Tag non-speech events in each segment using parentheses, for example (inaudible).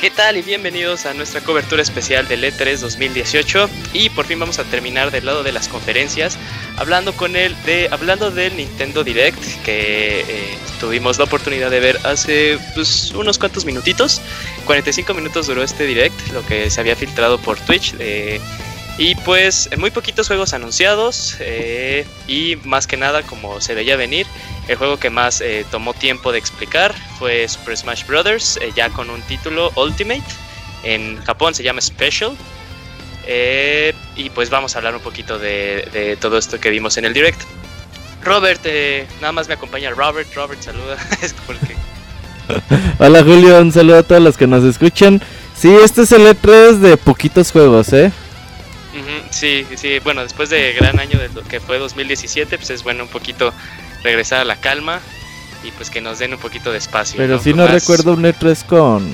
¿Qué tal y bienvenidos a nuestra cobertura especial del E3 2018? Y por fin vamos a terminar del lado de las conferencias hablando con él de hablando del Nintendo Direct que eh, tuvimos la oportunidad de ver hace pues, unos cuantos minutitos. 45 minutos duró este Direct, lo que se había filtrado por Twitch. Eh, y pues muy poquitos juegos anunciados eh, y más que nada como se veía venir el juego que más eh, tomó tiempo de explicar fue Super Smash Bros. Eh, ya con un título Ultimate. En Japón se llama Special. Eh, y pues vamos a hablar un poquito de, todo esto que vimos en el direct. Robert, nada más me acompaña Robert. Robert, saluda. (laughs) (laughs) Hola Julio, un saludo a todos los que nos escuchan. Sí, este es el E3 de poquitos juegos, ¿eh? sí, sí, bueno, después de gran año de lo que fue 2017, pues es bueno un poquito regresar a la calma y pues que nos den un poquito de espacio. Pero si no recuerdo un E3 con,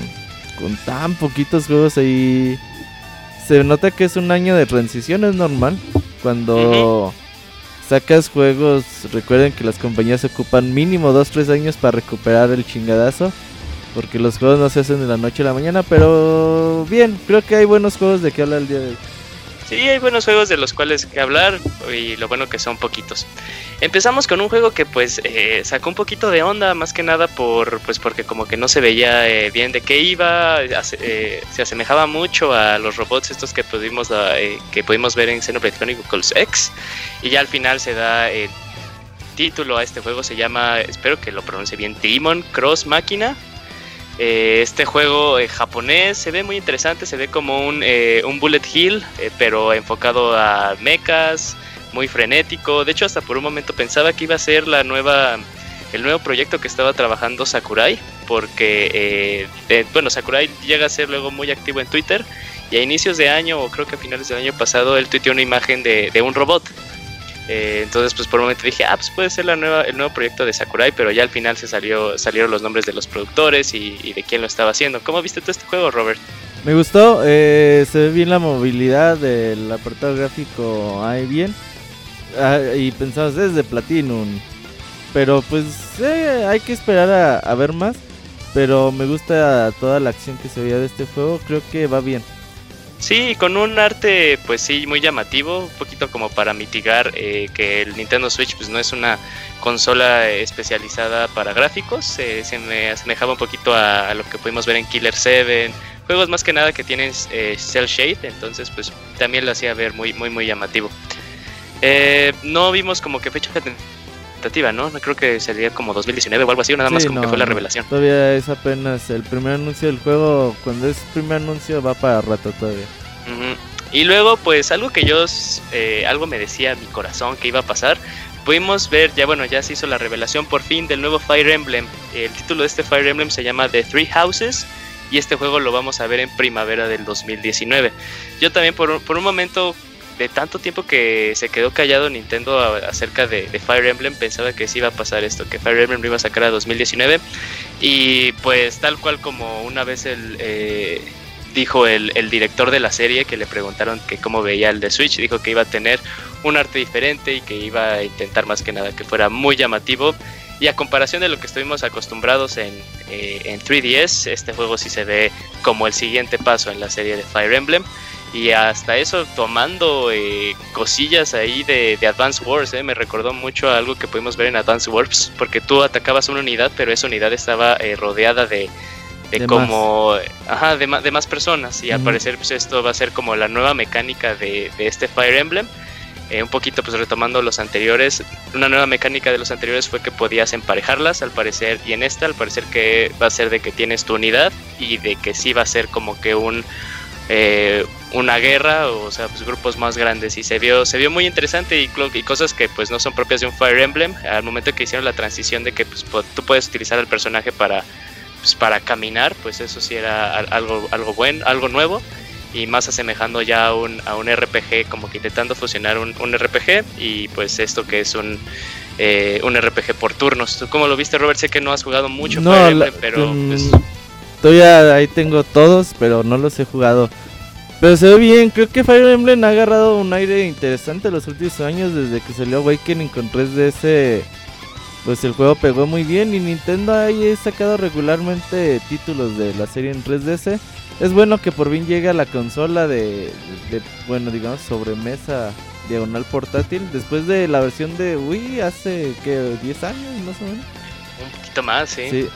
con tan poquitos juegos ahí. Se nota que es un año de transición, es normal. Cuando sacas juegos, recuerden que las compañías ocupan mínimo 2-3 años para recuperar el chingadazo. Porque los juegos no se hacen de la noche a la mañana, pero bien, creo que hay buenos juegos de que habla el día de hoy. Sí, hay buenos juegos de los cuales que hablar y lo bueno que son poquitos. Empezamos con un juego que pues eh, sacó un poquito de onda, más que nada por pues porque como que no se veía eh, bien de qué iba, eh, se asemejaba mucho a los robots estos que pudimos que pudimos ver en Xenoblade Chronicles X. Y ya al final se da el título a este juego se llama, espero que lo pronuncie bien, Demon Cross Máquina eh, este juego eh, japonés se ve muy interesante, se ve como un, eh, un bullet hill, pero enfocado a mechas, muy frenético. De hecho, hasta por un momento pensaba que iba a ser la nueva, el nuevo proyecto que estaba trabajando Sakurai, porque bueno, Sakurai llega a ser luego muy activo en Twitter y a inicios de año, o creo que a finales del año pasado, él tuiteó una imagen de, de un robot eh, entonces, pues por un momento dije, ah, pues puede ser la nueva, el nuevo proyecto de Sakurai, pero ya al final se salió, salieron los nombres de los productores y, de quién lo estaba haciendo. ¿Cómo viste tú este juego, Robert? Me gustó, eh, se ve bien la movilidad del apartado gráfico ahí bien. Ah, y pensabas, es de Platinum. Pero pues eh, hay que esperar a ver más. Pero me gusta toda la acción que se veía de este juego, creo que va bien. Sí, con un arte pues sí muy llamativo, un poquito como para mitigar eh, que el Nintendo Switch pues no es una consola especializada para gráficos, eh, se me asemejaba un poquito a, lo que pudimos ver en Killer 7, juegos más que nada que tienen eh, cel shade, entonces pues también lo hacía ver muy muy muy llamativo. No vimos como que fecha tentativa, ¿no? Creo que sería como 2019 o algo así, nada más como que fue la revelación. Todavía es apenas el primer anuncio del juego. Cuando es el primer anuncio va para rato todavía. Y luego, pues algo que yo, eh, algo me decía mi corazón que iba a pasar. Pudimos ver, ya bueno, ya se hizo la revelación por fin del nuevo Fire Emblem. El título de este Fire Emblem se llama The Three Houses y este juego lo vamos a ver en primavera del 2019. Yo también por, por un momento de tanto tiempo que se quedó callado Nintendo acerca de, Fire Emblem, pensaba que sí iba a pasar esto, que Fire Emblem iba a sacar a 2019. Y pues tal cual como una vez eh, dijo el, director de la serie que le preguntaron que cómo veía el de Switch, dijo que iba a tener un arte diferente y que iba a intentar más que nada que fuera muy llamativo. Y a comparación de lo que estuvimos acostumbrados en, eh, en 3DS, este juego sí se ve como el siguiente paso en la serie de Fire Emblem y hasta eso tomando eh, cosillas ahí de, de Advance Wars, eh, me recordó mucho a algo que pudimos ver en Advance Wars, porque tú atacabas una unidad, pero esa unidad estaba eh, rodeada de, de, como, ajá, de, de, más personas, y al parecer pues esto va a ser como la nueva mecánica de, de este Fire Emblem. un poquito pues retomando los anteriores, una nueva mecánica de los anteriores fue que podías emparejarlas al parecer y en esta al parecer que va a ser de que tienes tu unidad y de que sí va a ser como que un eh, una guerra, o sea, pues grupos más grandes y se vio se vio muy interesante y, y, cosas que pues no son propias de un Fire Emblem. Al momento que hicieron la transición de que pues, tú puedes utilizar al personaje para pues, para caminar, pues eso sí era algo algo bueno, algo nuevo y más asemejando ya a un, a un RPG, como que intentando fusionar un, un RPG y pues esto que es un, eh, un RPG por turnos. ¿Tú cómo lo viste, Robert? Sé que no has jugado mucho no, Fire Emblem, pero... Mm, pues... Todavía ahí tengo todos, pero no los he jugado. Pero se ve bien, creo que Fire Emblem ha agarrado un aire interesante los últimos años desde que salió Awakening con 3DS. Pues el juego pegó muy bien y Nintendo ahí ha sacado regularmente títulos de la serie en 3DS. Es bueno que por fin llegue a la consola de, de bueno, digamos, sobremesa diagonal portátil después de la versión de Wii hace que 10 años más o menos. Un poquito más, sí. Sí,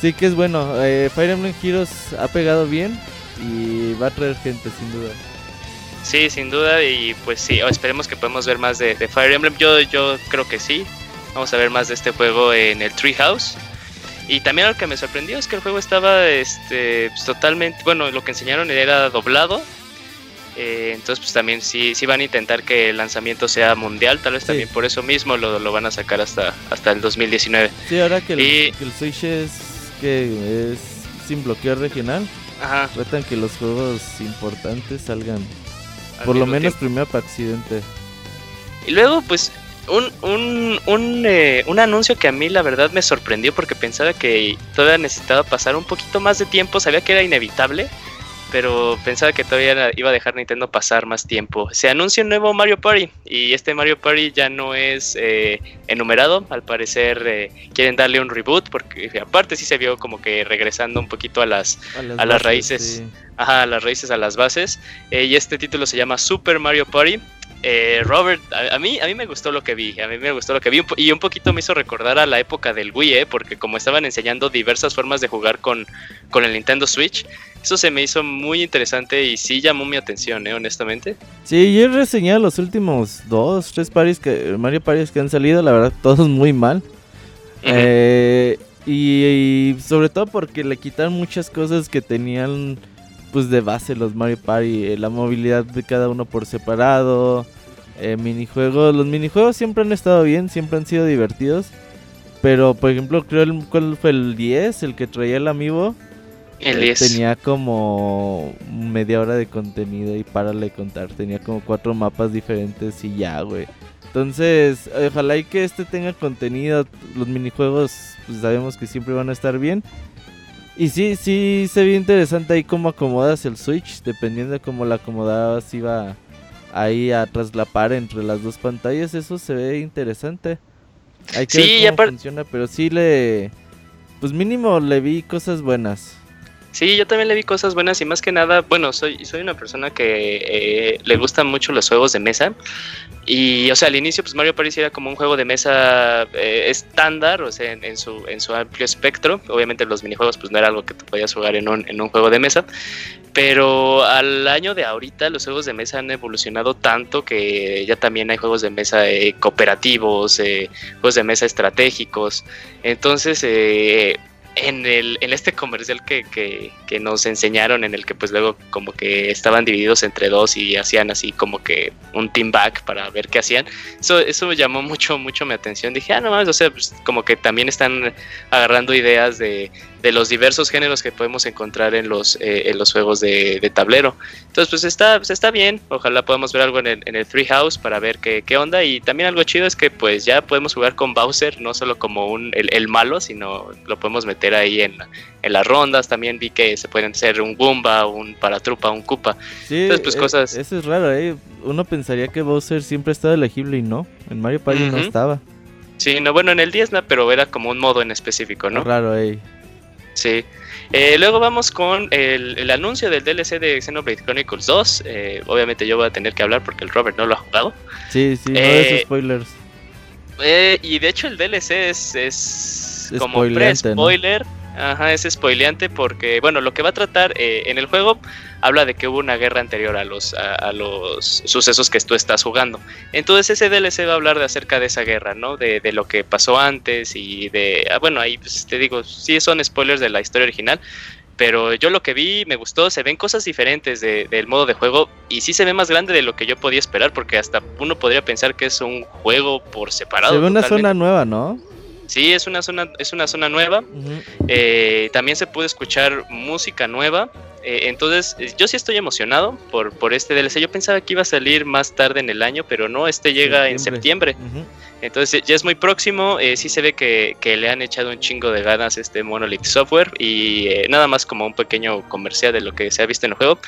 sí que es bueno. Eh, Fire Emblem Heroes ha pegado bien y va a traer gente sin duda. Sí, sin duda y pues sí, esperemos que podamos ver más de, de, Fire Emblem. Yo, yo creo que sí. Vamos a ver más de este juego en el Treehouse. Y también lo que me sorprendió es que el juego estaba este, pues, totalmente, bueno, lo que enseñaron era doblado. Eh, entonces pues también sí, sí van a intentar que el lanzamiento sea mundial, tal vez Sí. también por eso mismo lo, lo van a sacar hasta, hasta el 2019. Sí, ahora que el, Y- que el Switch es que es sin bloqueo regional, Ajá. tratan que los juegos importantes salgan al por lo menos tiempo. primero para accidente. Y luego, pues, un, un, un, eh, un anuncio que a mí la verdad me sorprendió porque pensaba que todavía necesitaba pasar un poquito más de tiempo, sabía que era inevitable, pero pensaba que todavía iba a dejar Nintendo pasar más tiempo. Se anuncia un nuevo Mario Party y este Mario Party ya no es eh, enumerado, al parecer eh, quieren darle un reboot porque aparte sí se vio como que regresando un poquito a las A las bases, raíces. sí. Ajá, las raíces a las bases. Eh, y este título se llama Super Mario Party. Eh, Robert, a, a mí, a mí me gustó lo que vi, a mí me gustó lo que vi y un poquito me hizo recordar a la época del Wii, eh, porque como estaban enseñando diversas formas de jugar con, con el Nintendo Switch, eso se me hizo muy interesante y sí llamó mi atención, eh, honestamente. Sí, yo he reseñado los últimos dos, tres paris que Mario Paris que han salido, la verdad (laughs) todos muy mal. Eh, y, y sobre todo porque le quitaron muchas cosas que tenían pues de base los Mario Party, eh, la movilidad de cada uno por separado, eh, minijuegos, los minijuegos siempre han estado bien, siempre han sido divertidos, pero por ejemplo creo el cuál fue el 10, el que traía el amiibo, el eh, 10. tenía como media hora de contenido y párale contar, tenía como cuatro mapas diferentes y ya, güey. Entonces, ojalá y que este tenga contenido. Los minijuegos, pues sabemos que siempre van a estar bien. Y sí, sí se ve interesante ahí cómo acomodas el Switch. Dependiendo de cómo la acomodabas, iba ahí a traslapar entre las dos pantallas. Eso se ve interesante. Hay que Sí, ver cómo funciona, pero sí le. Pues mínimo le vi cosas buenas. Sí, yo también le vi cosas buenas y más que nada, bueno, soy, soy una persona que eh, le gustan mucho los juegos de mesa. Y, o sea, al inicio, pues Mario Party era como un juego de mesa eh, estándar, o sea, en, su, en su amplio espectro. Obviamente los minijuegos, pues no era algo que tú podías jugar en un, en un juego de mesa. Pero al año de ahorita los juegos de mesa han evolucionado tanto que ya también hay juegos de mesa eh, cooperativos, juegos de mesa estratégicos. Entonces, eh, en, el, en este comercial que, que, que nos enseñaron, en el que pues luego como que estaban divididos entre dos y hacían así como que un team back para ver qué hacían, eso, eso llamó mucho, mucho mi atención. Dije, ah, no mames, o sea, pues como que también están agarrando ideas de, de los diversos géneros que podemos encontrar en los, eh, en los juegos de, de tablero. Entonces, pues está, pues está bien. Ojalá podamos ver algo en el, en el Free House para ver qué, qué onda. Y también algo chido es que pues ya podemos jugar con Bowser, no solo como un, el, el malo, sino lo podemos meter ahí en, en las rondas. También vi que se pueden hacer un Goomba, un Paratrupa, un Koopa. Sí, Entonces, pues, eh, cosas- Eso es raro, ¿eh? Uno pensaría que Bowser siempre ha estado elegible y no. En Mario Party no estaba. Sí, no, bueno, en el 10 no, pero era como un modo en específico, ¿no? Raro, eh. Sí. Eh, luego vamos con el, el anuncio del DLC de Xenoblade Chronicles 2. Eh, obviamente yo voy a tener que hablar porque el Robert no lo ha jugado. Sí, sí, no Eh, es spoilers. Eh, y de hecho el DLC es, es como ¿no? Ajá, es spoileante porque, bueno, lo que va a tratar eh, en el juego habla de que hubo una guerra anterior a los, a, a los sucesos que tú estás jugando. Entonces ese DLC va a hablar de acerca de esa guerra, ¿no? De, de lo que pasó antes y de... ah, bueno, ahí pues, te digo, sí son spoilers de la historia original, pero yo lo que vi me gustó, se ven cosas diferentes del modo de juego y sí se ve más grande de lo que yo podía esperar porque hasta uno podría pensar que es un juego por separado. Se ve una zona nueva, ¿no? Sí, es una zona, es una zona nueva. Eh, también se puede escuchar música nueva. Eh, entonces, yo sí estoy emocionado por, por este DLC. Yo pensaba que iba a salir más tarde en el año, pero no, este llega en septiembre. Entonces ya es muy próximo, eh, sí se ve que, le han echado un chingo de ganas este Monolith Software y eh, nada más como un pequeño comercial de lo que se ha visto en el juego.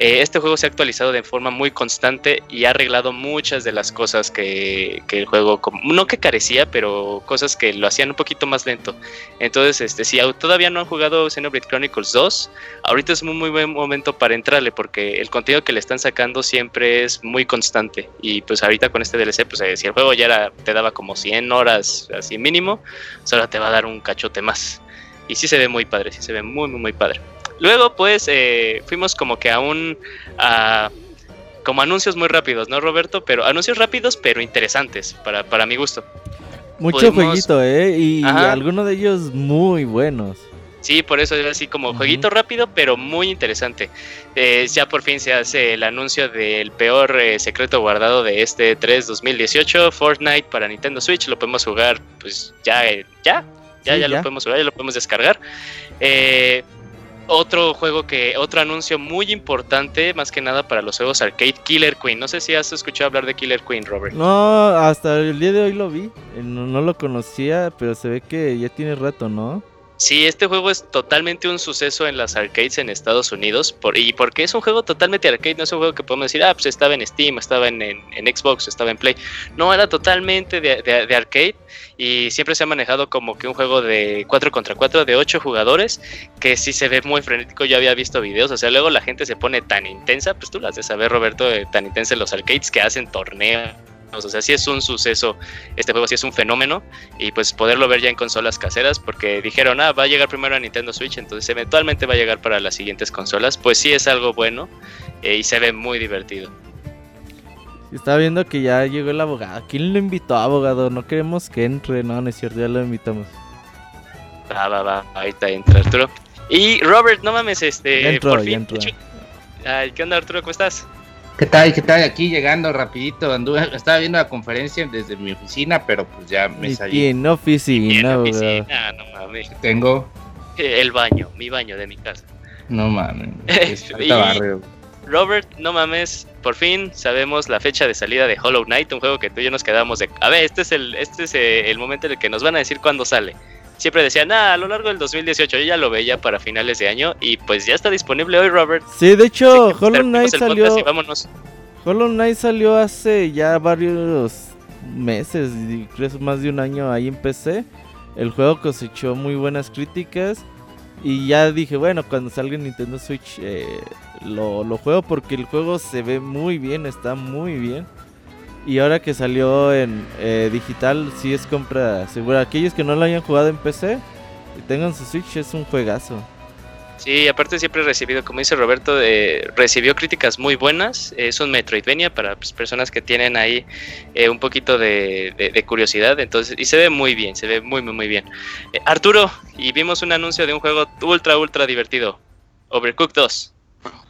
Eh, este juego se ha actualizado de forma muy constante y ha arreglado muchas de las cosas que, el juego, no que carecía, pero cosas que lo hacían un poquito más lento. Entonces, este, si todavía no han jugado Xenoblade Chronicles 2, ahorita es un muy buen momento para entrarle porque el contenido que le están sacando siempre es muy constante. Y pues ahorita con este DLC, pues eh, si el juego ya te daba como 100 horas así mínimo, solo te va a dar un cachote más. Y sí se ve muy padre, sí se ve muy, muy, muy padre. Luego, pues, eh, fuimos como que a un... como anuncios muy rápidos, ¿no, Roberto? Pero anuncios rápidos, pero interesantes, para, para mi gusto. Mucho jueguito, ¿eh? Y algunos de ellos muy buenos. Sí, por eso es así como jueguito rápido, pero muy interesante. Eh, ya por fin se hace el anuncio del peor eh, secreto guardado de este 3 2018, Fortnite para Nintendo Switch. Lo podemos jugar, pues ya, ya, ya, ya, lo podemos jugar, ya lo podemos descargar. Eh, otro juego que, otro anuncio muy importante, más que nada para los juegos arcade, Killer Queen. No sé si has escuchado hablar de Killer Queen, Robert. No, hasta el día de hoy lo vi. No, no lo conocía, pero se ve que ya tiene rato, ¿no? Sí, este juego es totalmente un suceso en las arcades en Estados Unidos. Por, y porque es un juego totalmente arcade, no es un juego que podemos decir, ah, pues estaba en Steam, estaba en, Xbox, estaba en Play. No, era totalmente de, arcade y siempre se ha manejado como que un juego de 4 contra 4, de 8 jugadores, que sí se ve muy frenético. Yo había visto videos, o sea, luego la gente se pone tan intensa, pues tú las de saber, Roberto, tan intensa en los arcades que hacen torneos o sea, sí es un suceso, este juego sí es un fenómeno y pues poderlo ver ya en consolas caseras porque dijeron, ah, va a llegar primero a Nintendo Switch, entonces eventualmente va a llegar para las siguientes consolas, pues sí es algo bueno eh, y se ve muy divertido. Estaba viendo que ya llegó el abogado. ¿Quién lo invitó, abogado? No queremos que entre, no, no es cierto, ya lo invitamos. Va, va, va, ahorita entra Arturo. Y Robert, no mames, este, por fin. Ay, ¿qué onda Arturo? ¿Cómo estás? ¿Qué tal? ¿Qué tal? Aquí llegando rapidito. Anduve, estaba viendo la conferencia desde mi oficina, pero pues ya me salí. en oficina, en oficina, no mames. Tengo el baño, mi baño de mi casa. No mames. (laughs) Robert, no mames, por fin sabemos la fecha de salida de Hollow Knight, un juego que tú y yo nos quedamos de, a ver, este es el este es eh, el momento en el que nos van a decir cuándo sale siempre decían, ah, a lo largo del 2018, yo ya lo veía para finales de año y pues ya está disponible hoy, Robert. Sí, de hecho, Hollow Knight salió... Hollow Knight salió hace ya varios meses, creo más de un año ahí en PC. El juego cosechó muy buenas críticas y ya dije, bueno, cuando salga en Nintendo Switch eh, lo, lo juego porque el juego se ve muy bien, está muy bien. Y ahora que salió en eh, digital, sí es compra segura. Aquellos que no lo hayan jugado en PC y tengan su Switch, es un juegazo. Sí, aparte siempre he recibido, como dice Roberto, eh, recibió críticas muy buenas. Es un Metroidvania para pues, personas que tienen ahí eh, un poquito de, curiosidad. Entonces, y se ve muy bien, se ve muy, muy, muy bien. Arturo, y vimos un anuncio de un juego ultra, ultra divertido. Overcooked 2.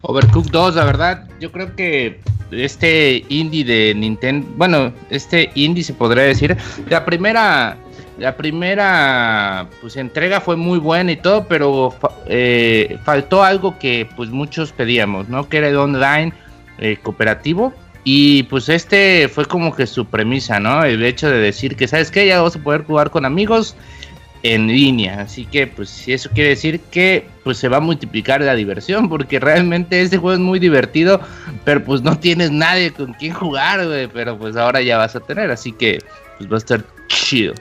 Overcooked 2, la verdad, yo creo que este indie de Nintendo, bueno, este indie se podría decir, la primera, la primera pues entrega fue muy buena y todo, pero eh, faltó algo que pues muchos pedíamos, ¿no? Que era el online eh, cooperativo. Y pues este fue como que su premisa, ¿no? El hecho de decir que, ¿sabes qué? Ya vamos a poder jugar con amigos en línea. Así que, pues, eso quiere decir que pues se va a multiplicar la diversión, porque (laughs) realmente este juego es muy divertido, pero pues no tienes nadie con quien jugar, güey. Pero pues ahora ya vas a tener, así que pues va a estar chido.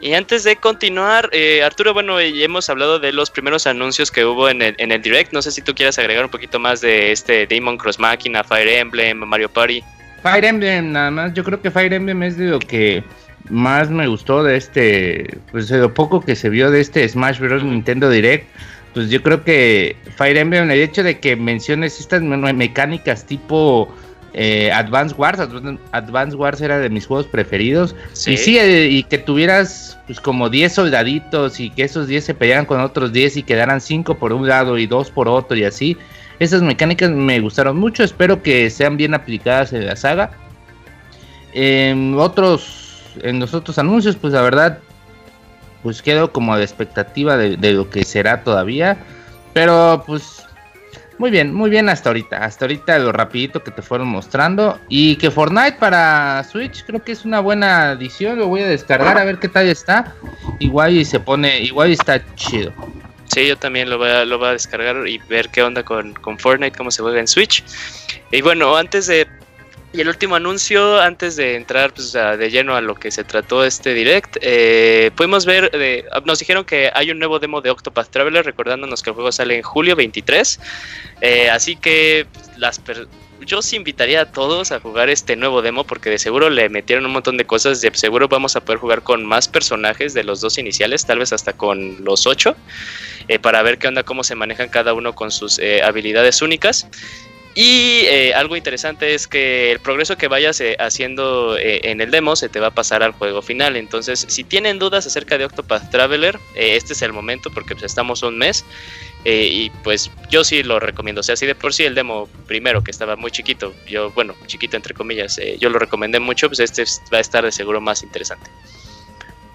Y antes de continuar, eh, Arturo, bueno, ya hemos hablado de los primeros anuncios que hubo en el, en el Direct. No sé si tú quieras agregar un poquito más de este Demon Cross Machina, Fire Emblem, Mario Party. Fire Emblem, nada más. Yo creo que Fire Emblem es de lo que más me gustó de este, pues de lo poco que se vio de este Smash Bros. Nintendo Direct, pues yo creo que Fire Emblem, el hecho de que menciones estas mecánicas tipo eh, Advance Wars. Advance Wars era de mis juegos preferidos. Y sí, eh, y que tuvieras pues como 10 soldaditos y que esos 10 se pelearan con otros 10 y quedaran 5 por un lado y 2 por otro y así. Esas mecánicas me gustaron mucho. Espero que sean bien aplicadas en la saga. En otros, en los otros anuncios, pues la verdad, pues quedo como la expectativa de, de lo que será todavía. Pero pues muy bien, muy bien hasta ahorita. Hasta ahorita lo rapidito que te fueron mostrando. Y que Fortnite para Switch creo que es una buena adición. Lo voy a descargar a ver qué tal está. Igual y se pone, igual y está chido. Sí, yo también lo voy a, lo a descargar y ver qué onda con, con Fortnite, cómo se juega en Switch. Y bueno, antes de y el último anuncio, antes de entrar pues, de lleno a lo que se trató este direct, eh, pudimos ver, nos dijeron que hay un nuevo demo de Octopath Traveler, recordándonos que el juego sale en julio 23. Eh, así que yo os invitaría a todos a jugar este nuevo demo porque de seguro le metieron un montón de cosas, de seguro vamos a poder jugar con más personajes de los dos iniciales, tal vez hasta con los ocho, eh, para ver qué onda, cómo se manejan cada uno con sus habilidades únicas. Y eh, algo interesante es que el progreso que vayas eh, haciendo eh, en el demo se te va a pasar al juego final. Entonces, si tienen dudas acerca de Octopath Traveler, este es el momento porque pues, estamos un mes. y pues yo sí lo recomiendo. O sea, si de por sí el demo primero, que estaba muy chiquito, yo, bueno, chiquito entre comillas, yo lo recomendé mucho, pues este va a estar de seguro más interesante.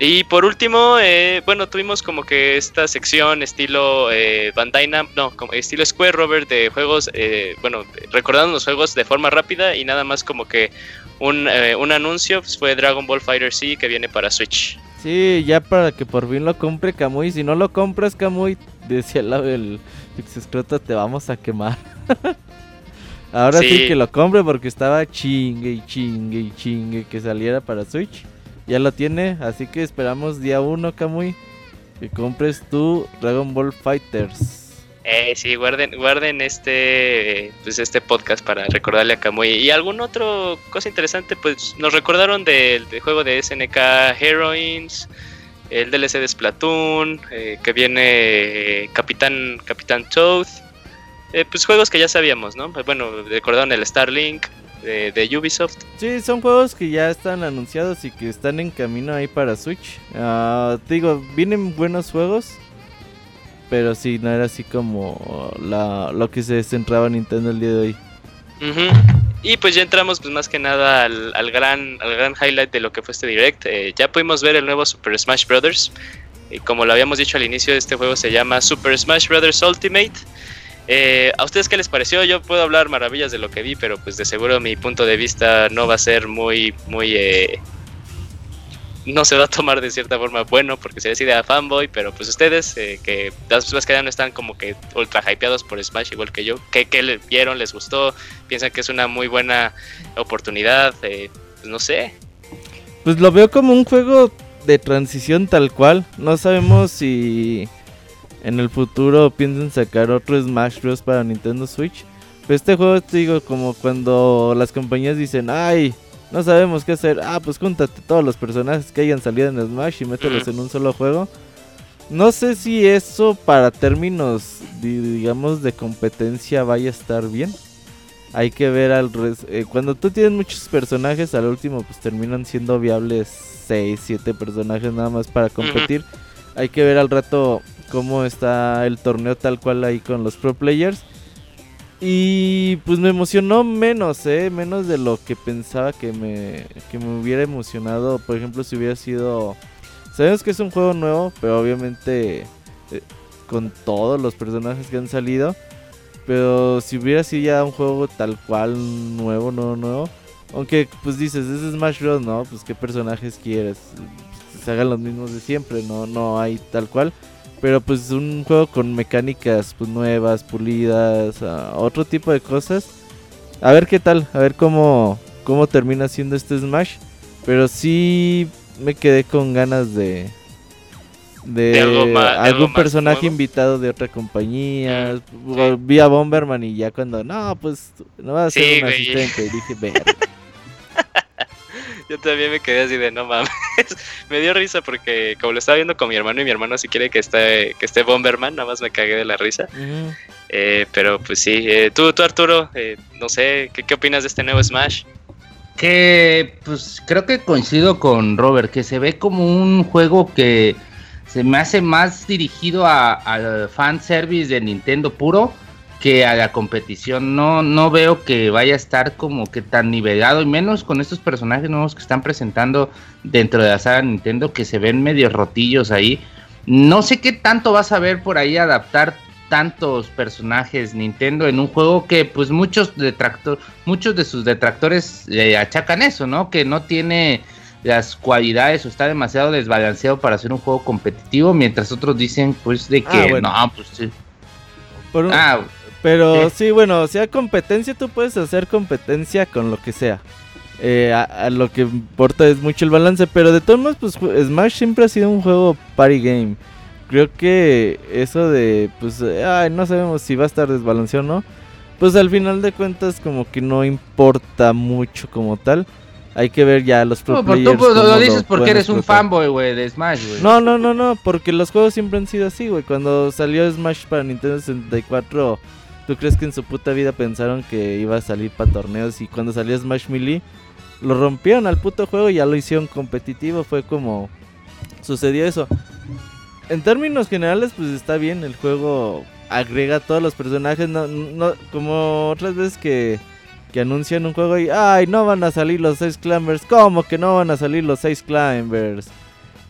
Y por último, eh, bueno, tuvimos como que esta sección estilo eh, Bandai no, como estilo Square Robert de juegos, eh, bueno, recordando los juegos de forma rápida y nada más como que un, eh, un anuncio pues, fue Dragon Ball Fighter C que viene para Switch. Sí, ya para que por fin lo compre Kamui. Si no lo compras Kamui, decía el, el Escroto, te vamos a quemar. (laughs) Ahora sí. que lo compre porque estaba chingue y chingue y chingue que saliera para Switch ya lo tiene, así que esperamos día 1, Kamui, que compres tu Dragon Ball Fighters. Eh, sí, guarden, guarden este, pues este podcast para recordarle a Kamui. Y algún otro cosa interesante, pues nos recordaron del, juego de SNK Heroines, el DLC de Splatoon, eh, que viene Capitán, Capitán Toad. Eh, pues juegos que ya sabíamos, ¿no? Bueno, recordaron el Starlink, de, Ubisoft. Sí, son juegos que ya están anunciados y que están en camino ahí para Switch. Uh, te digo, vienen buenos juegos. Pero sí, no era así como la, lo que se centraba Nintendo el día de hoy. Y pues ya entramos pues más que nada al, gran, al gran highlight de lo que fue este direct. Eh, ya pudimos ver el nuevo Super Smash Bros. Y como lo habíamos dicho al inicio, este juego se llama Super Smash Bros. Ultimate. Eh, ¿A ustedes qué les pareció? Yo puedo hablar maravillas de lo que vi, pero pues de seguro mi punto de vista no va a ser muy, muy... Eh, no se va a tomar de cierta forma bueno porque se decide a fanboy, pero pues ustedes eh, que las personas que ya no están como que ultra hypeados por Smash igual que yo, ¿qué, qué vieron? ¿Les gustó? ¿Piensan que es una muy buena oportunidad? pues no sé. Pues lo veo como un juego de transición tal cual. No sabemos si en el futuro piensan sacar otro Smash Bros. para Nintendo Switch. Pero este juego, te digo, como cuando las compañías dicen, ay, no sabemos qué hacer. Ah, pues júntate todos los personajes que hayan salido en Smash y mételos en un solo juego. No sé si eso para términos, digamos, de competencia vaya a estar bien. Hay que ver al... Eh, cuando tú tienes muchos personajes, al último pues terminan siendo viables 6, 7 personajes nada más para competir. Hay que ver al rato cómo está el torneo tal cual ahí con los pro players. Y pues me emocionó menos, ¿eh? Menos de lo que pensaba que me, que me hubiera emocionado. Por ejemplo, si hubiera sido... Sabemos que es un juego nuevo, pero obviamente eh, con todos los personajes que han salido. Pero si hubiera sido ya un juego tal cual nuevo, nuevo, nuevo. Aunque pues dices, es Smash Bros, ¿no? Pues qué personajes quieres. se hagan los mismos de siempre, no, no hay tal cual. Pero pues un juego con mecánicas pues, nuevas, pulidas, otro tipo de cosas. A ver qué tal, a ver cómo, cómo termina siendo este Smash. Pero sí me quedé con ganas de... De, algún personaje invitado de otra compañía. Vi a Bomberman y ya cuando... No, pues no va a ser un asistente. dije, ver. (laughs) Yo también me quedé así de no mames. (laughs) me dio risa porque como lo estaba viendo con mi hermano y mi hermano si quiere que esté, que esté Bomberman, nada más me cagué de la risa. Eh, pero pues sí, eh, tú, tú Arturo, eh, no sé, ¿qué, ¿qué opinas de este nuevo Smash? Que pues creo que coincido con Robert, que se ve como un juego que se me hace más dirigido al fanservice de Nintendo puro que a la competición. No, no veo que vaya a estar como que tan nivelado, y menos con estos personajes nuevos que están presentando dentro de la saga Nintendo, que se ven medio rotillos ahí. No sé qué tanto vas a ver por ahí adaptar tantos personajes Nintendo en un juego que pues muchos detractor, muchos de sus detractores le achacan eso, ¿no? Que no tiene las cualidades o está demasiado desbalanceado para ser un juego competitivo, mientras otros dicen pues de que Ah, bueno. no, pues sí. Por un- Ah, Pero ¿Qué? sí, bueno, sea competencia, tú puedes hacer competencia con lo que sea. Eh, a, a lo que importa es mucho el balance, pero de todos modos, pues Smash siempre ha sido un juego party game. Creo que eso de, pues, ay, no sabemos si va a estar desbalanceado o no. Pues al final de cuentas, como que no importa mucho como tal. Hay que ver ya los pro no, pero tú players pues, lo, dices porque eres un fanboy, güey, de Smash, güey. No, no, no, no, porque los juegos siempre han sido así, güey. Cuando salió Smash para Nintendo 64, ¿tú crees que en su puta vida pensaron que iba a salir para torneos? Y cuando salió Smash Melee, lo rompieron al puto juego y ya lo hicieron competitivo. Fue como sucedió eso. En términos generales, pues está bien. El juego agrega todos los personajes. No, no, como otras veces que, que anuncian un juego y, ay, no van a salir los 6 Climbers. ¿Cómo que no van a salir los 6 Climbers?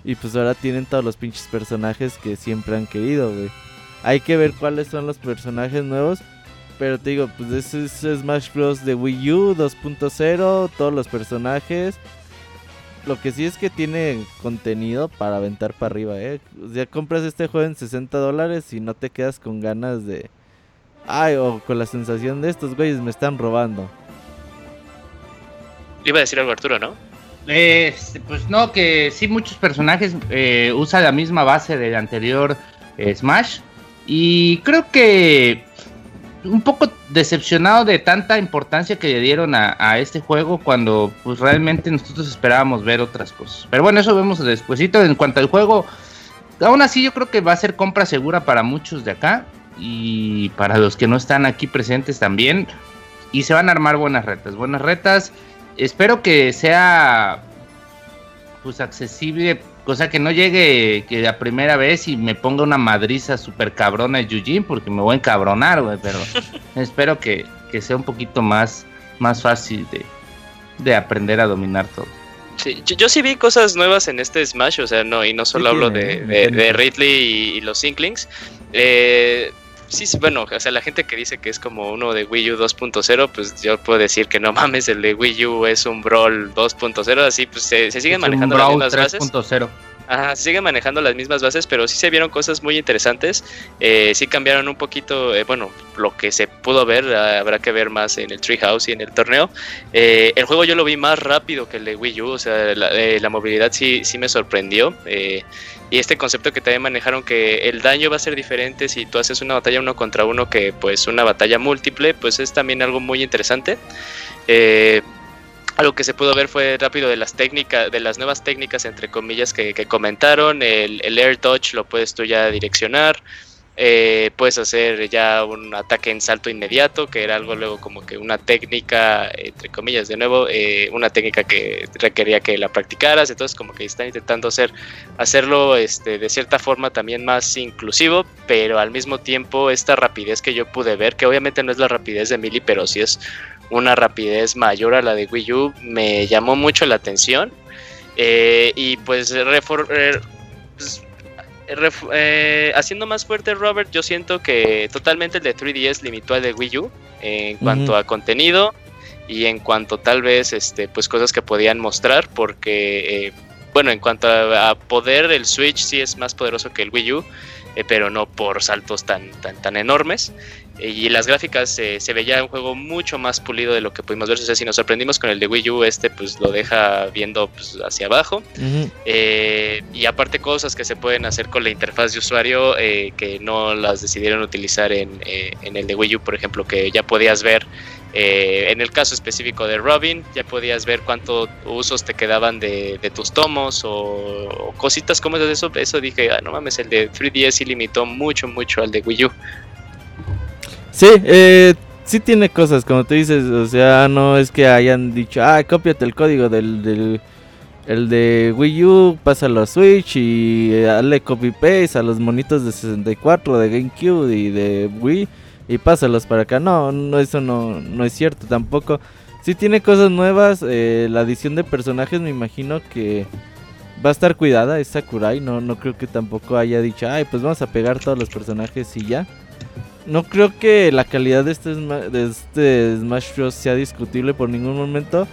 Y pues ahora tienen todos los pinches personajes que siempre han querido, güey. Hay que ver cuáles son los personajes nuevos. Pero te digo, pues ese es Smash Bros. de Wii U 2.0, todos los personajes. Lo que sí es que tiene contenido para aventar para arriba, eh. O sea, compras este juego en 60 dólares y no te quedas con ganas de... Ay, o con la sensación de estos güeyes me están robando. Iba a decir algo Arturo, ¿no? Este, pues no, que sí muchos personajes eh, usa la misma base del anterior eh, Smash. Y creo que un poco decepcionado de tanta importancia que le dieron a, a este juego cuando pues realmente nosotros esperábamos ver otras cosas. Pero bueno, eso vemos despuesito. En cuanto al juego, aún así yo creo que va a ser compra segura para muchos de acá. Y para los que no están aquí presentes también. Y se van a armar buenas retas. Buenas retas. Espero que sea pues accesible, cosa que no llegue que la primera vez y me ponga una madriza super cabrona de Yujin, porque me voy a encabronar, güey, pero (laughs) espero que, que sea un poquito más, más fácil de, de aprender a dominar todo. Sí, yo, yo sí vi cosas nuevas en este Smash, o sea, no, y no solo hablo tiene, de, ¿eh? de- de Ridley y, y los Inklings. Eh, sí, bueno, o sea, la gente que dice que es como uno de Wii U 2.0, pues yo puedo decir que no mames, el de Wii U es un Brawl 2.0, así pues se, se siguen Es un manejando las Brawl mismas bases. 3.0. Ajá, siguen manejando las mismas bases, pero sí se vieron cosas muy interesantes. Eh, sí cambiaron un poquito, eh, bueno, lo que se pudo ver, ah, habrá que ver más en el Treehouse y en el torneo. Eh, el juego yo lo vi más rápido que el de Wii U, o sea, la, la movilidad sí, sí me sorprendió. y este concepto que también manejaron que el daño va a ser diferente si tú haces una batalla uno contra uno que pues una batalla múltiple, pues es también algo muy interesante. Eh, algo que se pudo ver fue rápido de las técnicas, de las nuevas técnicas entre comillas que, comentaron. El, el Air Touch lo puedes tú ya direccionar. eh, puedes hacer ya un ataque en salto inmediato, que era algo luego como que una técnica, entre comillas, de nuevo, eh, una técnica que requería que la practicaras. Entonces como que están intentando hacer, hacerlo este, de cierta forma también más inclusivo, pero al mismo tiempo esta rapidez que yo pude ver, que obviamente no es la rapidez de Mili, pero sí es una rapidez mayor a la de Wii U, me llamó mucho la atención. Eh, y pues, refor- eh, pues, ref- eh, haciendo más fuerte Robert, yo siento que totalmente el de 3DS limitó al de Wii U en cuanto a contenido y en cuanto tal vez este pues cosas que podían mostrar porque eh, bueno en cuanto a, a poder el Switch sí es más poderoso que el Wii U eh, pero no por saltos tan tan tan enormes Eh, y las gráficas eh, se veía un juego mucho más pulido de lo que pudimos ver o sea si nos sorprendimos con el de Wii U este pues lo deja viendo pues, hacia abajo eh, y aparte cosas que se pueden hacer con la interfaz de usuario eh, que no las decidieron utilizar en, eh, en el de Wii U, por ejemplo, que ya podías ver, en el caso específico de Robin, ya podías ver cuántos usos te quedaban de, de tus tomos o, o cositas como eso. Eso dije, ah, no mames, el de 3DS sí limitó mucho, mucho al de Wii U. Sí, eh, sí tiene cosas, como tú dices, o sea, no es que hayan dicho, ah, cópiate el código del, del el de Wii U, pásalo a Switch y eh, hazle copy paste a los monitos de 64, de GameCube y de Wii y pásalos para acá. No, no eso no, no es cierto tampoco. Sí tiene cosas nuevas, eh, la adición de personajes me imagino que va a estar cuidada, es Sakurai, no, no creo que tampoco haya dicho, ay, pues vamos a pegar todos los personajes y ya. No creo que la calidad de este, de este Smash Bros. sea discutible por ningún momento.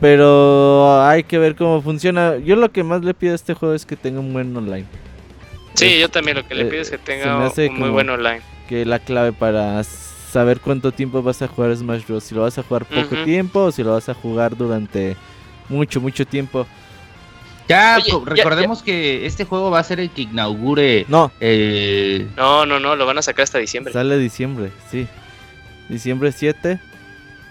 Pero hay que ver cómo funciona. Yo lo que más le pido a este juego es que tenga un buen online. Sí, yo también lo que le pido es que eh, tenga un muy buen online. Que la clave para saber cuánto tiempo vas a jugar Smash Bros. Si lo vas a jugar poco tiempo o si lo vas a jugar durante mucho, mucho tiempo. Ya, recordemos que este juego va a ser el que inaugure. No. No, no, no, lo van a sacar hasta diciembre. Sale diciembre, sí. Diciembre 7.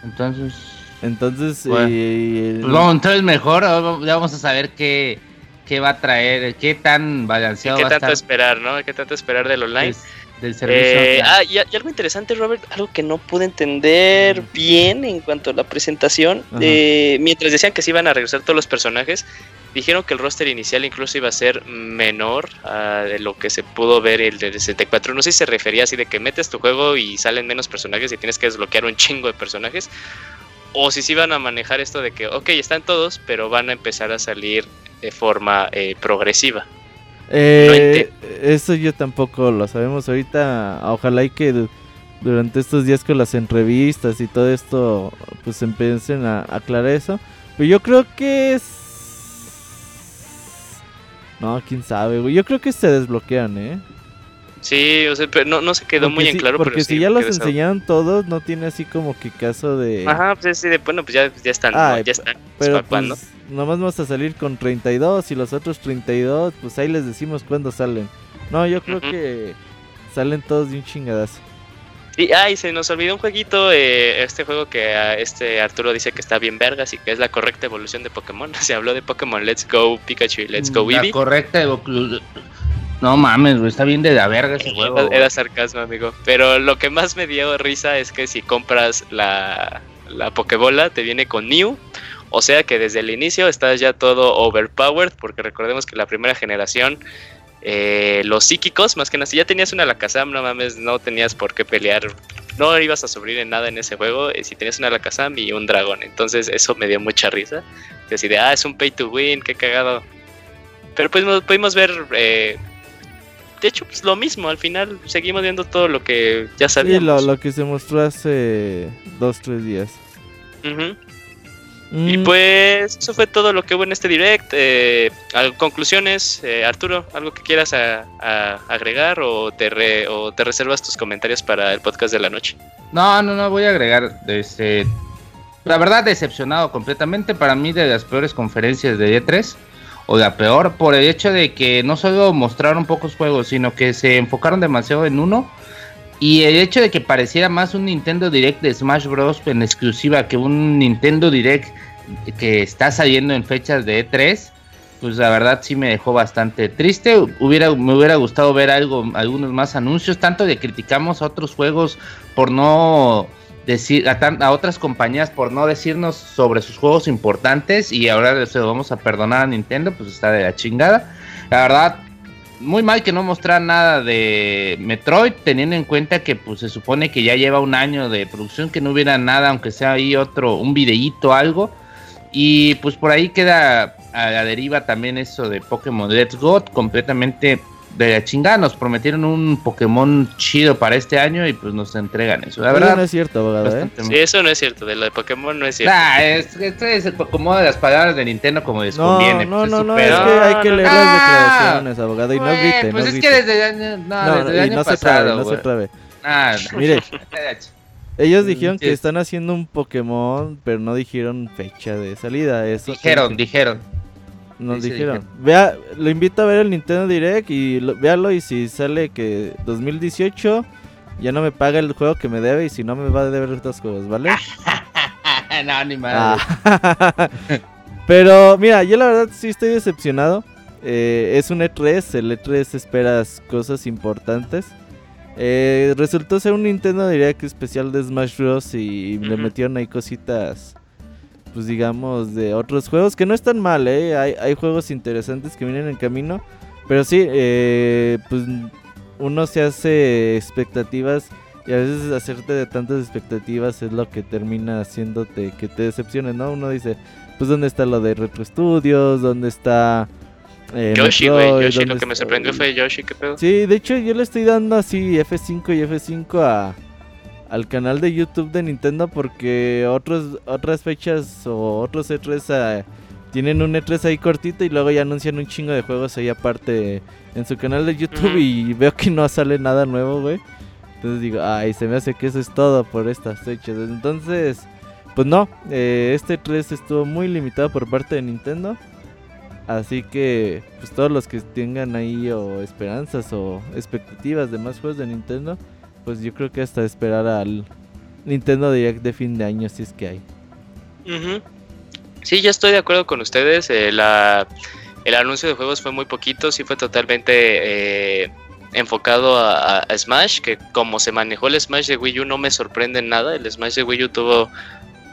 Entonces. Entonces. Eh, pues entonces mejor. Ya vamos a saber qué, qué va a traer, qué tan balanceado ¿Qué va tanto a estar? esperar, no? ¿Qué tanto esperar del online? Del servicio. Eh, ah, y, algo interesante, Robert, algo que no pude entender bien en cuanto a la presentación. Eh, mientras decían que se iban a regresar todos los personajes, dijeron que el roster inicial incluso iba a ser menor de lo que se pudo ver el de 64. No sé si se refería así de que metes tu juego y salen menos personajes y tienes que desbloquear un chingo de personajes. O si se iban a manejar esto de que, ok, están todos, pero van a empezar a salir de forma eh, progresiva. Eh, eso yo tampoco lo sabemos ahorita. Ojalá y que durante estos días con las entrevistas y todo esto, pues empiecen a aclarar eso. Pero yo creo que es... No, quién sabe, güey. Yo creo que se desbloquean, ¿eh? Sí, o sea, pero no, no se quedó muy en claro. Porque si ya los enseñaron todos, no tiene así como que caso de. Ajá, pues sí, de, bueno, pues ya, ya están. ya están. Pero pues, nomás vamos a salir con 32 y los otros 32, pues ahí les decimos cuándo salen. No, yo creo que salen todos de un chingadazo. Y ay, se nos olvidó un jueguito, eh, este juego que ah, este Arturo dice que está bien vergas y que es la correcta evolución de Pokémon. (laughs) Se habló de Pokémon Let's Go Pikachu y Let's Go Eevee. La correcta evolución no mames, güey, está bien de la verga ese juego. Era, sarcasmo, amigo. Pero lo que más me dio risa es que si compras la, la Pokébola, te viene con New. O sea que desde el inicio estás ya todo overpowered, porque recordemos que la primera generación, eh, los psíquicos, más que nada, si ya tenías una Lakazam, no mames, no tenías por qué pelear. No ibas a sufrir en nada en ese juego eh, si tenías una Lakazam y un dragón. Entonces eso me dio mucha risa. Así de, ah, es un pay to win, qué cagado. Pero pues pudimos ver eh, de hecho, pues lo mismo, al final seguimos viendo todo lo que ya sabíamos. Sí, lo, que se mostró hace dos, tres días. Y mm. pues eso fue todo lo que hubo en este direct. Eh, conclusiones, eh, Arturo, algo que quieras agregar o te, o te reservas tus comentarios para el podcast de la noche. No, no, no, voy a agregar. Este, la verdad, decepcionado completamente. Para mí, de las peores conferencias de E3 o la peor por el hecho de que no solo mostraron pocos juegos, sino que se enfocaron demasiado en uno. Y el hecho de que pareciera más un Nintendo Direct de Smash Bros. en exclusiva que un Nintendo Direct que está saliendo en fechas de E3, pues la verdad sí me dejó bastante triste. Me hubiera gustado ver algo, algunos más anuncios, tanto de criticamos a otros juegos por no decir a, otras compañías por no decirnos sobre sus juegos importantes y ahora se lo vamos a perdonar a Nintendo, pues está de la chingada. La verdad, muy mal que no mostrar nada de Metroid, teniendo en cuenta que pues se supone que ya lleva un año de producción, que no hubiera nada, aunque sea ahí otro, un videíto, algo. Y pues por ahí queda a la deriva también eso de Pokémon Let's Go, completamente de la chingada. Nos prometieron un Pokémon chido para este año y pues nos entregan eso. La verdad, no es cierto, abogado. ¿eh? Sí, eso no es cierto. De lo de Pokémon no es cierto. Nah, es, este es el Pokémon de las palabras de Nintendo como les conviene. No, pues, no, no, es, que hay que leer las declaraciones, abogado. Y no grite. Pues no es que desde el año, no, desde el año no pasado. Se no se trabe. Ah, Mire. (laughs) Ellos dijeron que están haciendo un Pokémon, pero no dijeron fecha de salida. Eso dijeron, dijeron. Nos dijeron. Vea, lo invito a ver el Nintendo Direct y véalo y si sale que 2018 ya no me paga el juego que me debe y si no me va a deber dos juegos, ¿vale? (laughs) no, ni madre. Ah. (laughs) Pero mira, yo la verdad sí estoy decepcionado. Eh, es un E3, el E3 esperas cosas importantes. Eh, resultó ser un Nintendo Direct especial de Smash Bros. y le metieron ahí cositas, pues digamos, de otros juegos que no están mal, ¿eh? Hay, hay juegos interesantes que vienen en camino. Pero sí, eh, pues uno se hace expectativas y a veces hacerte de tantas expectativas es lo que termina haciéndote que te decepciones, ¿no? Uno dice, pues ¿dónde está lo de Retro Studios? ¿Dónde está... Eh, Yoshi, güey, Yoshi, lo que me sorprendió fue Yoshi, ¿qué pedo? Sí, de hecho yo le estoy dando así F5 y F5 a, al canal de YouTube de Nintendo porque otros, otras fechas o otros E3 tienen un E3 ahí cortito y luego ya anuncian un chingo de juegos ahí aparte en su canal de YouTube y (laughs) veo que no sale nada nuevo, güey. Entonces digo, ay, se me hace que eso es todo por estas fechas. Entonces, pues no, eh, este 3 estuvo muy limitado por parte de Nintendo. Así que, pues todos los que tengan ahí o esperanzas o expectativas de más juegos de Nintendo, pues yo creo que hasta esperar al Nintendo Direct de fin de año si es que hay. Sí, ya estoy de acuerdo con ustedes. Eh, la, el anuncio de juegos fue muy poquito, sí fue totalmente eh, enfocado a, Smash, que como se manejó el Smash de Wii U no me sorprende nada. El Smash de Wii U tuvo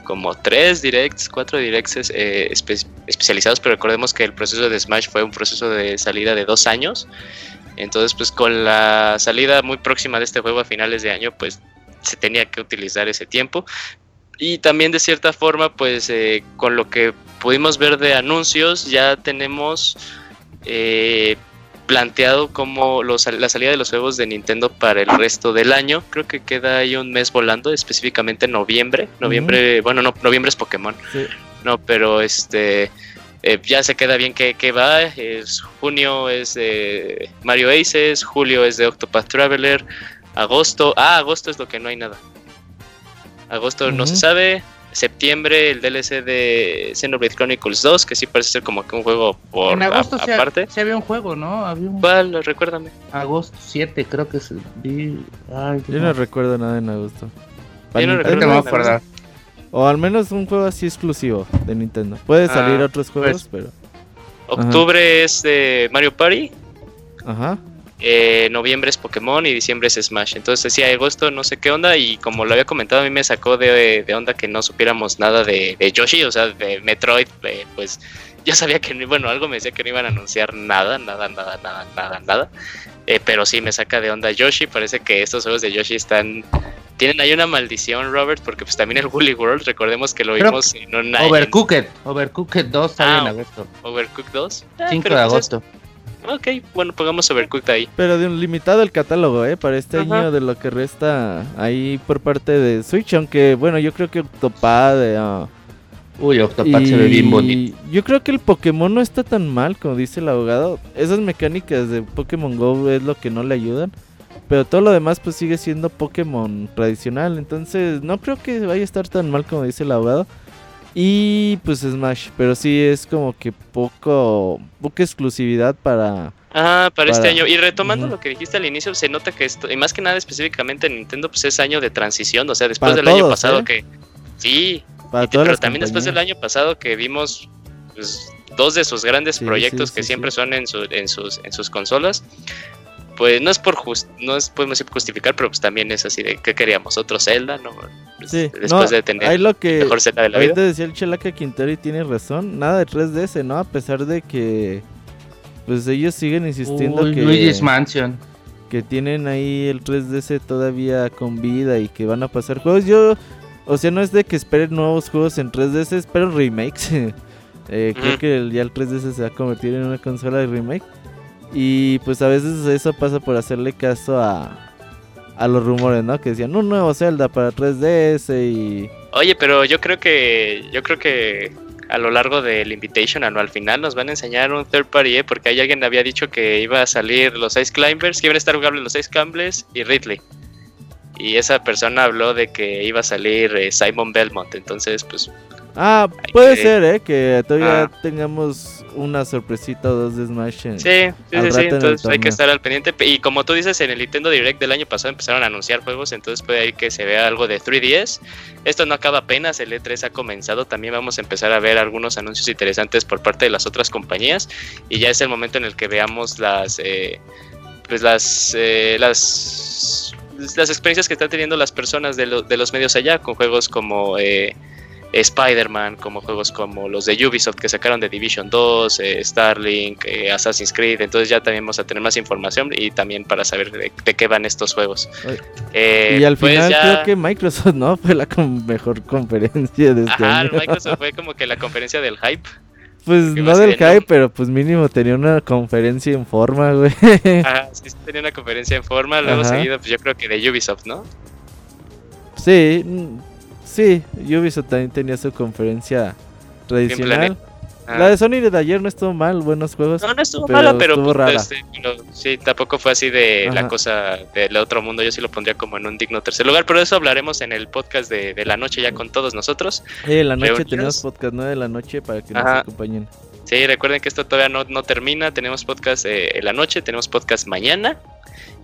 como tres directs, cuatro directs eh, especializados, pero recordemos que el proceso de Smash fue un proceso de salida de dos años. Entonces, pues con la salida muy próxima de este juego a finales de año, pues se tenía que utilizar ese tiempo. Y también de cierta forma, pues eh, con lo que pudimos ver de anuncios, ya tenemos eh, planteado como los, la salida de los juegos de Nintendo para el resto del año. Creo que queda ahí un mes volando, específicamente noviembre. Noviembre, bueno, no, noviembre es Pokémon. No, pero este eh, ya se queda bien que, va. Es, junio es de Mario Aces, julio es de Octopath Traveler, agosto, ah, agosto es lo que no hay nada. Agosto no se sabe, septiembre el DLC de Xenoblade Chronicles 2, que sí parece ser como que un juego por en agosto aparte. Se, había un juego, ¿no? Había ¿Cuál? Recuérdame. Agosto 7, creo que es. Yo no recuerdo nada en agosto. Yo no recuerdo O al menos un juego así exclusivo de Nintendo. Puede ah, salir otros juegos, pues, pero. Octubre es de Mario Party. Ajá. Eh, noviembre es Pokémon y diciembre es Smash. Entonces decía agosto no sé qué onda y como lo había comentado a mí me sacó de, onda que no supiéramos nada de, Yoshi, o sea, de Metroid, eh, pues ya sabía que, bueno, algo me decía que no iban a anunciar nada, nada, nada, nada, nada, nada. Eh, pero sí me saca de onda Yoshi, parece que estos juegos de Yoshi están... Tienen ahí una maldición, Robert, porque pues también el Woolly World, recordemos que lo vimos en una... Overcooked, Overcooked 2 sale en ah, agosto. Overcooked 2. 5 de pues, agosto. Ok, bueno, pongamos Overcooked ahí. Pero de un limitado el catálogo, ¿eh? Para este año de lo que resta ahí por parte de Switch. Aunque, bueno, yo creo que Octopad. Uh, Uy, Octopad se ve bien bonito. Yo creo que el Pokémon no está tan mal, como dice el abogado. Esas mecánicas de Pokémon Go es lo que no le ayudan. Pero todo lo demás, pues sigue siendo Pokémon tradicional. Entonces, no creo que vaya a estar tan mal, como dice el abogado. Y pues Smash, pero sí es como que poco, poca exclusividad para... Ah, para, este año. Y retomando lo que dijiste al inicio, se nota que esto, y más que nada específicamente en Nintendo, pues es año de transición, o sea, después del año pasado ¿eh? que... Sí, pero también después del año pasado que vimos pues, dos de sus grandes proyectos que siempre son en, su, en, sus, en sus consolas pues no es por just, no es podemos justificar, pero pues también es así de que queríamos otro Zelda, ¿no? Pues, sí, después de tener lo que, mejor Zelda de la vida. decía el Chelaca Quintero y tiene razón, nada de 3DS, ¿no? A pesar de que pues ellos siguen insistiendo que Luigi's Mansion que tienen ahí el 3DS todavía con vida y que van a pasar juegos. Yo, o sea, no es de que esperen nuevos juegos en 3DS, espero remakes. (laughs) eh, Creo que ya el 3DS se va a convertir en una consola de remake. Y pues a veces eso pasa por hacerle caso a, a los rumores, ¿no? Que decían un nuevo Zelda para 3DS y... Oye, pero yo creo que yo creo que a lo largo del Invitation al final nos van a enseñar un third party, ¿eh? porque hay alguien había dicho que iba a salir los Ice Climbers, que iban a estar jugables los Ice Climbers y Ridley. Y esa persona habló de que iba a salir eh, Simon Belmont, entonces pues Ah, puede ser, ¿eh? Que todavía ah. tengamos una sorpresita o dos de Smash. En, sí, sí, sí, entonces hay que estar al pendiente. Y como tú dices, en el Nintendo Direct del año pasado empezaron a anunciar juegos, entonces puede ahí que se vea algo de 3DS. Esto no acaba apenas, el E3 ha comenzado, también vamos a empezar a ver algunos anuncios interesantes por parte de las otras compañías. Y ya es el momento en el que veamos las... Eh, pues las, eh, las, las experiencias que están teniendo las personas de, de los medios allá con juegos como eh, Spider-Man, como juegos como los de Ubisoft que sacaron de Division 2, eh, Starlink, eh, Assassin's Creed. Entonces ya también vamos a tener más información y también para saber de, qué van estos juegos. Eh, y al pues final creo que Microsoft, ¿no? (laughs) Fue la mejor conferencia de este Ajá, Microsoft fue como que la conferencia del hype. Pues no del hype, pero pues mínimo tenía una conferencia en forma, güey. (laughs) Ajá, sí, tenía una conferencia en forma, luego seguido pues yo creo que de Ubisoft, ¿no? Sí, Sí, Ubisoft también tenía su conferencia tradicional. La de Sony de ayer no estuvo mal, buenos juegos. No, no estuvo mala, pero, pues, este, sí, tampoco fue así de la cosa del otro mundo. Yo sí lo pondría como en un digno tercer lugar, pero eso hablaremos en el podcast de, la noche ya con todos nosotros. Sí, la noche tenemos podcast 9 de la noche para que nos acompañen. Sí, recuerden que esto todavía no, no termina. Tenemos podcast eh, en la noche, tenemos podcast mañana.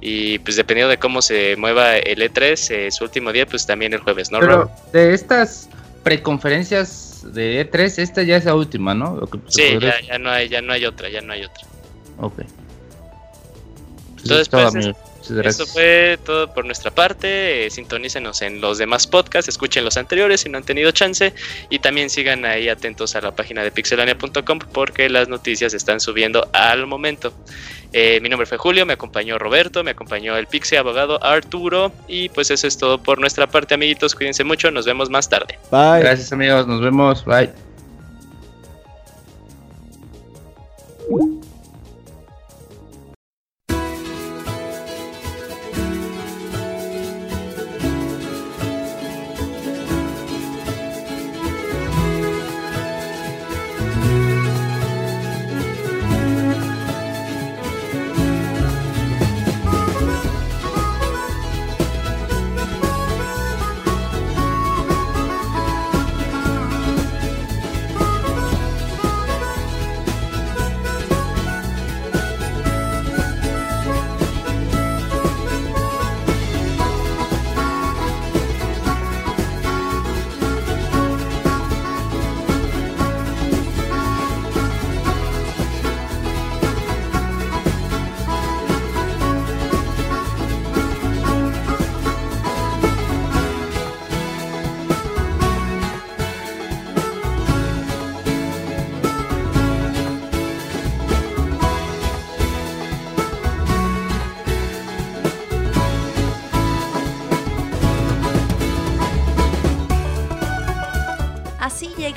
Y pues dependiendo de cómo se mueva el E3, eh, su último día, pues también el jueves, ¿no? Pero de estas preconferencias de E3, esta ya es la última, ¿no? sí, ya, ya, no hay, ya no hay otra, ya no hay otra. Ok. Entonces, pues, eso fue todo por nuestra parte. Eh, sintonícenos en los demás podcasts, escuchen los anteriores si no han tenido chance y también sigan ahí atentos a la página de pixelania.com porque las noticias están subiendo al momento. Eh, mi nombre fue Julio, me acompañó Roberto, me acompañó el Pixie abogado Arturo y pues eso es todo por nuestra parte amiguitos, cuídense mucho, nos vemos más tarde. Bye. Gracias amigos, nos vemos, bye.